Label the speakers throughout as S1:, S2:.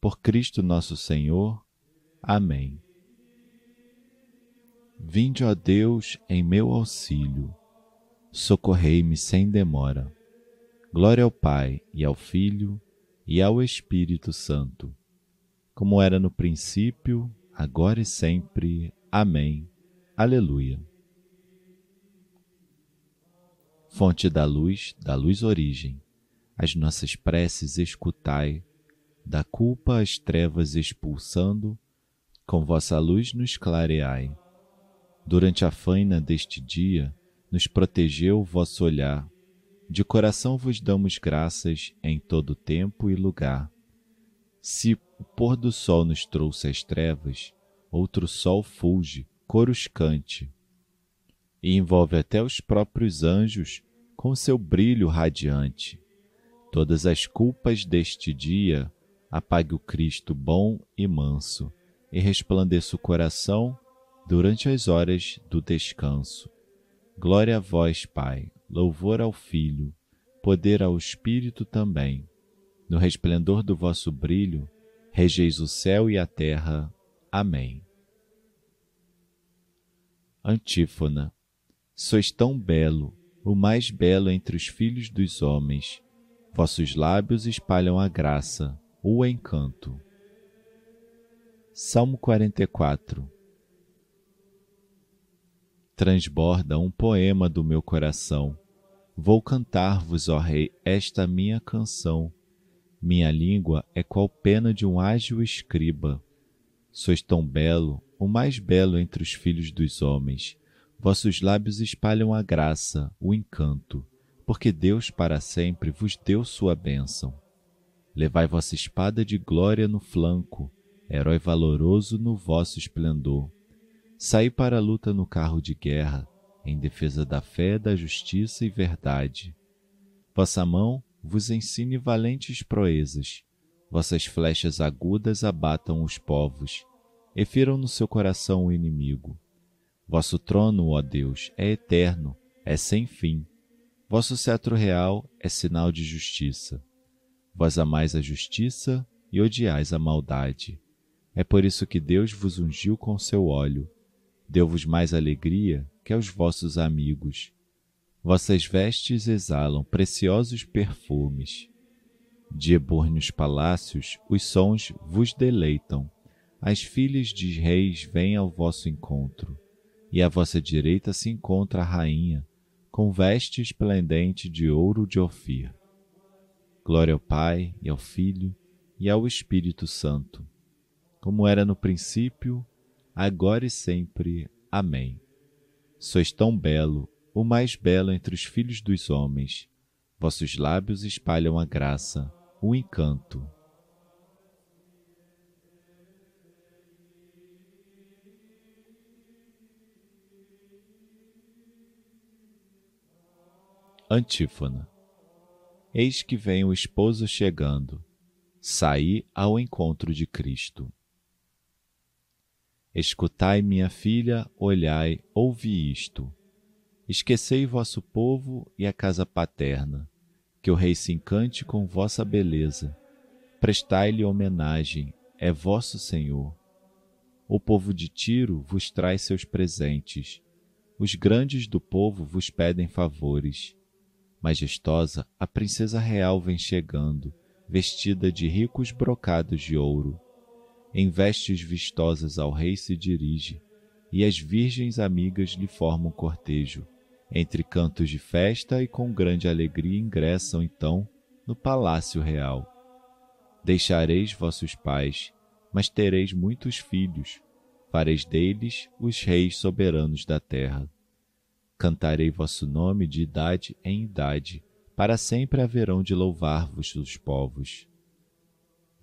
S1: por Cristo nosso Senhor. Amém. Vinde, ó Deus, em meu auxílio. Socorrei-me sem demora. Glória ao Pai, e ao Filho, e ao Espírito Santo, como era no princípio, agora e sempre. Amém. Aleluia. Fonte da luz, da luz origem, as nossas preces escutai da culpa as trevas expulsando, com vossa luz nos clareai. Durante a faina deste dia, nos protegeu vosso olhar. De coração vos damos graças em todo tempo e lugar. Se o pôr do sol nos trouxe as trevas, outro sol fulge, coros cante, e envolve até os próprios anjos com seu brilho radiante. Todas as culpas deste dia apague o Cristo bom e manso, e resplandeça o coração durante as horas do descanso. Glória a vós, Pai, louvor ao Filho, poder ao Espírito também. No resplendor do vosso brilho, regeis o céu e a terra. Amém. Antífona. Sois tão belo, o mais belo entre os filhos dos homens. Vossos lábios espalham a graça o encanto. Salmo 44 Transborda um poema do meu coração. Vou cantar-vos, ó Rei, esta minha canção. Minha língua é qual pena de um ágil escriba. Sois tão belo, o mais belo entre os filhos dos homens. Vossos lábios espalham a graça, o encanto, porque Deus para sempre vos deu sua bênção. Levai vossa espada de glória no flanco, herói valoroso no vosso esplendor. Saí para a luta no carro de guerra, em defesa da fé, da justiça e verdade. Vossa mão vos ensine valentes proezas, vossas flechas agudas abatam os povos, e firam no seu coração o inimigo. Vosso trono, ó Deus, é eterno, é sem fim. Vosso cetro real é sinal de justiça. Vós amais a justiça e odiais a maldade. É por isso que Deus vos ungiu com seu óleo, deu-vos mais alegria que aos vossos amigos. Vossas vestes exalam preciosos perfumes. De ebúrneos palácios os sons vos deleitam. As filhas de reis vêm ao vosso encontro, e à vossa direita se encontra a rainha, com veste esplendente de ouro de Ofir. Glória ao Pai, e ao Filho, e ao Espírito Santo, como era no princípio, agora e sempre. Amém. Sois tão belo, o mais belo entre os filhos dos homens. Vossos lábios espalham a graça, o encanto. Antífona Eis que vem o esposo chegando. Saí ao encontro de Cristo. Escutai, minha filha, olhai, ouvi isto. Esquecei vosso povo e a casa paterna, que o rei se encante com vossa beleza. Prestai-lhe homenagem, é vosso Senhor. O povo de Tiro vos traz seus presentes. Os grandes do povo vos pedem favores Majestosa, a princesa real vem chegando, vestida de ricos brocados de ouro. Em vestes vistosas ao rei se dirige, e as virgens amigas lhe formam cortejo. Entre cantos de festa e com grande alegria ingressam então no palácio real. Deixareis vossos pais, mas tereis muitos filhos, fareis deles os reis soberanos da terra. Cantarei vosso nome de idade em idade, para sempre haverão de louvar-vos os povos.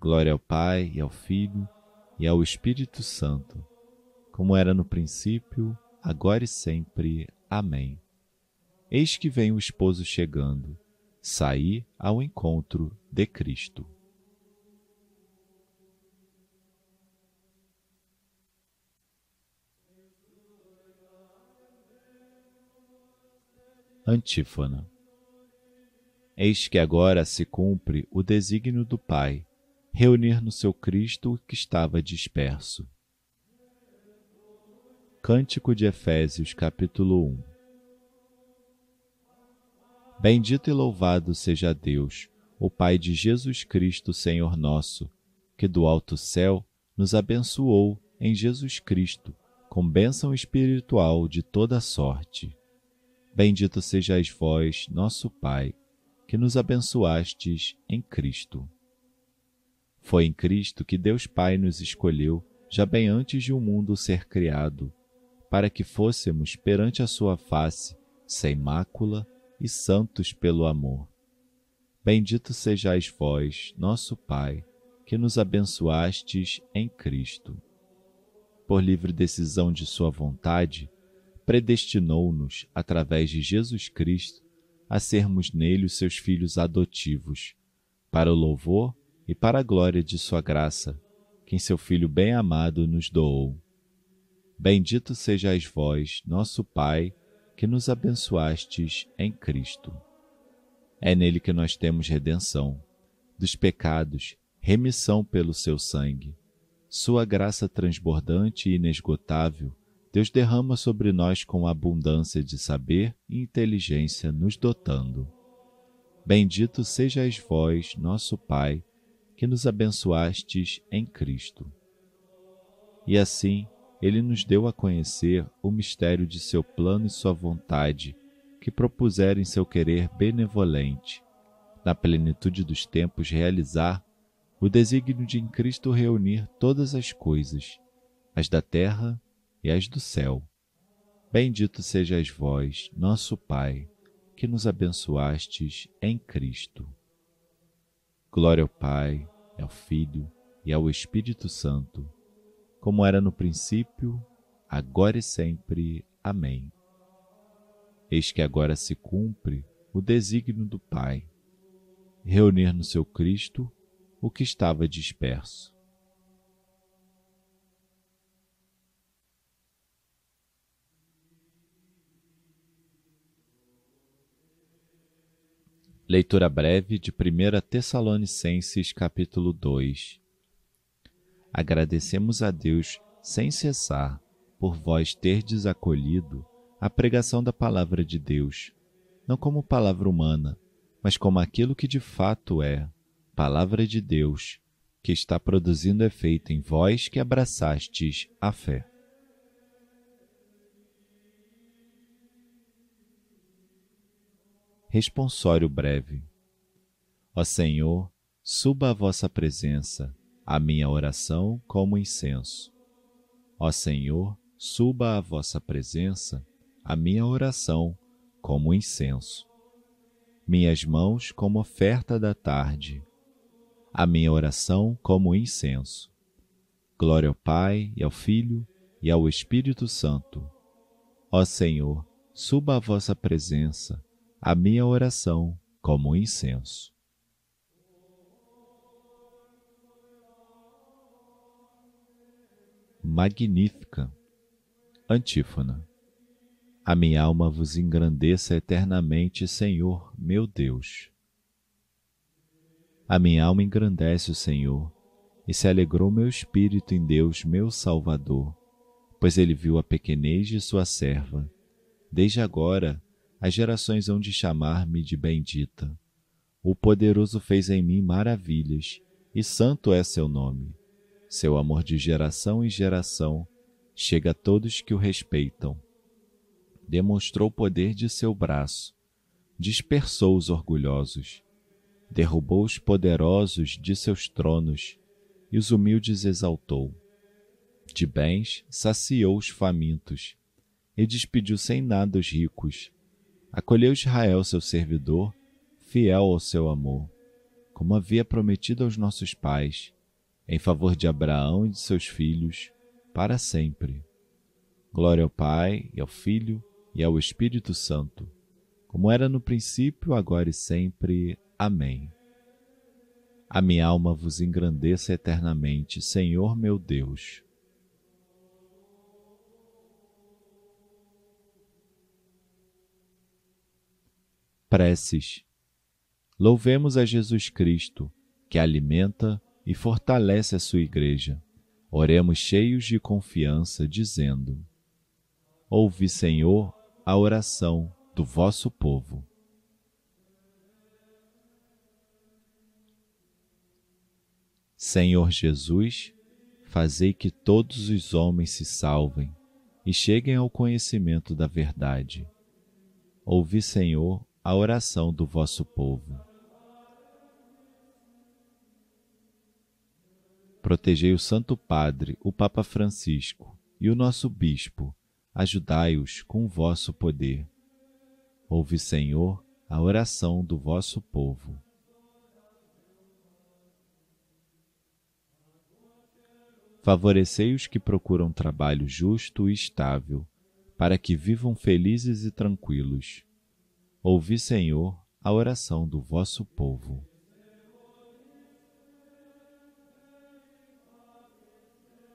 S1: Glória ao Pai e ao Filho e ao Espírito Santo, como era no princípio, agora e sempre. Amém. Eis que vem o esposo chegando, saí ao encontro de Cristo. Antífona. Eis que agora se cumpre o desígnio do Pai, reunir no seu Cristo o que estava disperso. Cântico de Efésios, capítulo 1 Bendito e louvado seja Deus, o Pai de Jesus Cristo, Senhor nosso, que do alto céu nos abençoou em Jesus Cristo com bênção espiritual de toda sorte Bendito sejais vós, nosso Pai, que nos abençoastes em Cristo. Foi em Cristo que Deus Pai nos escolheu, já bem antes de o um mundo ser criado, para que fôssemos perante a Sua face, sem mácula e santos pelo amor. Bendito sejais vós, nosso Pai, que nos abençoastes em Cristo. Por livre decisão de Sua vontade, predestinou-nos, através de Jesus Cristo, a sermos nele os seus filhos adotivos, para o louvor e para a glória de Sua graça, que seu Filho bem-amado nos doou. Bendito sejais vós, nosso Pai, que nos abençoastes em Cristo. É nele que nós temos redenção, dos pecados, remissão pelo seu sangue, sua graça transbordante e inesgotável Deus derrama sobre nós com abundância de saber e inteligência, nos dotando. Bendito sejais vós, nosso Pai, que nos abençoastes em Cristo. E assim, ele nos deu a conhecer o mistério de seu plano e sua vontade, que propuseram em seu querer benevolente, na plenitude dos tempos realizar o desígnio de em Cristo reunir todas as coisas, as da terra e as do céu. Bendito sejais vós, nosso Pai, que nos abençoastes em Cristo. Glória ao Pai, ao Filho e ao Espírito Santo, como era no princípio, agora e sempre. Amém. Eis que agora se cumpre o desígnio do Pai, reunir no seu Cristo o que estava disperso Leitura breve de 1 Tessalonicenses capítulo 2 Agradecemos a Deus sem cessar por vós terdes acolhido a pregação da palavra de Deus, não como palavra humana, mas como aquilo que de fato é, palavra de Deus, que está produzindo efeito em vós que abraçastes a fé. Responsório breve. Ó Senhor, suba a vossa presença, a minha oração como incenso. Ó Senhor, suba a vossa presença, a minha oração como incenso. Minhas mãos como oferta da tarde, a minha oração como incenso. Glória ao Pai e ao Filho e ao Espírito Santo. Ó Senhor, suba a vossa presença, a minha oração como incenso. Magnífica. Antífona. A minha alma vos engrandeça eternamente, Senhor, meu Deus. A minha alma engrandece o Senhor, e se alegrou meu espírito em Deus, meu Salvador, pois ele viu a pequenez de sua serva. Desde agora as gerações hão de chamar-me de bendita. O poderoso fez em mim maravilhas, e santo é seu nome. Seu amor de geração em geração chega a todos que o respeitam. Demonstrou o poder de seu braço, dispersou os orgulhosos, derrubou os poderosos de seus tronos e os humildes exaltou. De bens saciou os famintos e despediu sem nada os ricos acolheu Israel, seu servidor, fiel ao seu amor, como havia prometido aos nossos pais, em favor de Abraão e de seus filhos, para sempre. Glória ao Pai, e ao Filho, e ao Espírito Santo, como era no princípio, agora e sempre. Amém. A minha alma vos engrandeça eternamente, Senhor meu Deus. Preces. Louvemos a Jesus Cristo, que alimenta e fortalece a sua Igreja. Oremos cheios de confiança, dizendo: Ouvi, Senhor, a oração do vosso povo. Senhor Jesus, fazei que todos os homens se salvem e cheguem ao conhecimento da verdade. Ouvi, Senhor, a oração do vosso povo. Protegei o Santo Padre, o Papa Francisco, e o nosso Bispo, ajudai-os com o vosso poder. Ouve, Senhor, a oração do vosso povo. Favorecei os que procuram trabalho justo e estável, para que vivam felizes e tranquilos. Ouvi, Senhor, a oração do vosso povo.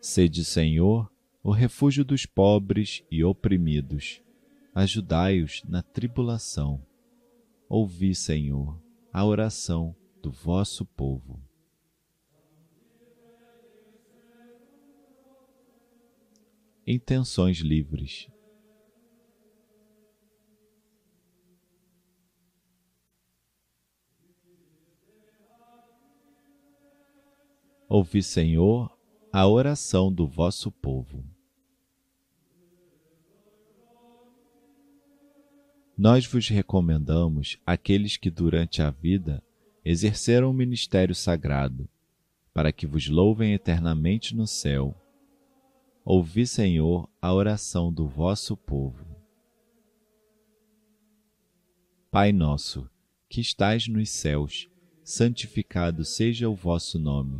S1: Sede, Senhor, o refúgio dos pobres e oprimidos. Ajudai-os na tribulação. Ouvi, Senhor, a oração do vosso povo. Intenções livres. Ouvi, Senhor, a oração do vosso povo. Nós vos recomendamos aqueles que durante a vida exerceram o ministério sagrado, para que vos louvem eternamente no céu. Ouvi, Senhor, a oração do vosso povo. Pai nosso, que estais nos céus, santificado seja o vosso nome.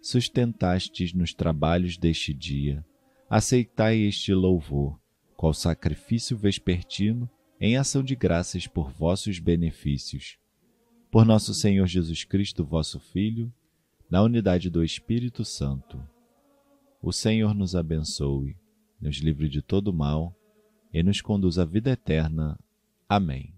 S1: sustentastes nos trabalhos deste dia, aceitai este louvor, qual sacrifício vespertino em ação de graças por vossos benefícios. Por nosso Senhor Jesus Cristo, vosso Filho, na unidade do Espírito Santo. O Senhor nos abençoe, nos livre de todo mal e nos conduz à vida eterna. Amém.